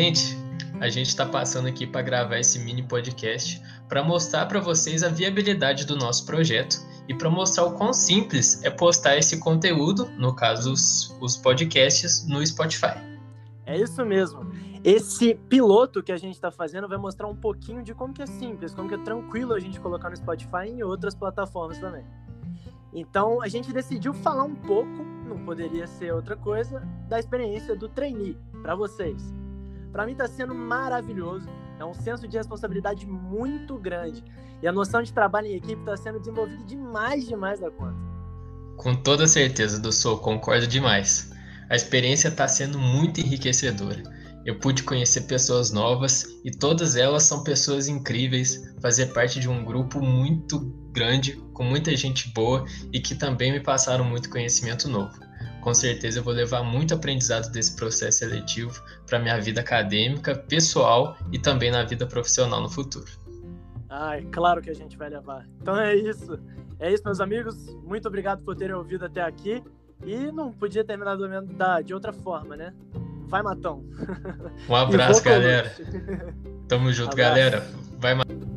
gente, a gente está passando aqui para gravar esse mini podcast para mostrar para vocês a viabilidade do nosso projeto e para mostrar o quão simples é postar esse conteúdo, no caso os, os podcasts, no Spotify. É isso mesmo. Esse piloto que a gente está fazendo vai mostrar um pouquinho de como que é simples, como que é tranquilo a gente colocar no Spotify e em outras plataformas também. Então a gente decidiu falar um pouco, não poderia ser outra coisa, da experiência do trainee para vocês. Para mim está sendo maravilhoso, é um senso de responsabilidade muito grande e a noção de trabalho em equipe está sendo desenvolvida demais, demais da conta. Com toda certeza, do Sou, concordo demais. A experiência está sendo muito enriquecedora. Eu pude conhecer pessoas novas e todas elas são pessoas incríveis, fazer parte de um grupo muito grande, com muita gente boa e que também me passaram muito conhecimento novo. Com certeza eu vou levar muito aprendizado desse processo seletivo para minha vida acadêmica, pessoal e também na vida profissional no futuro. Ai, claro que a gente vai levar. Então é isso. É isso, meus amigos. Muito obrigado por terem ouvido até aqui. E não podia terminar de outra forma, né? Vai, Matão. Um abraço, galera. Tamo junto, abraço. galera. Vai, Matão.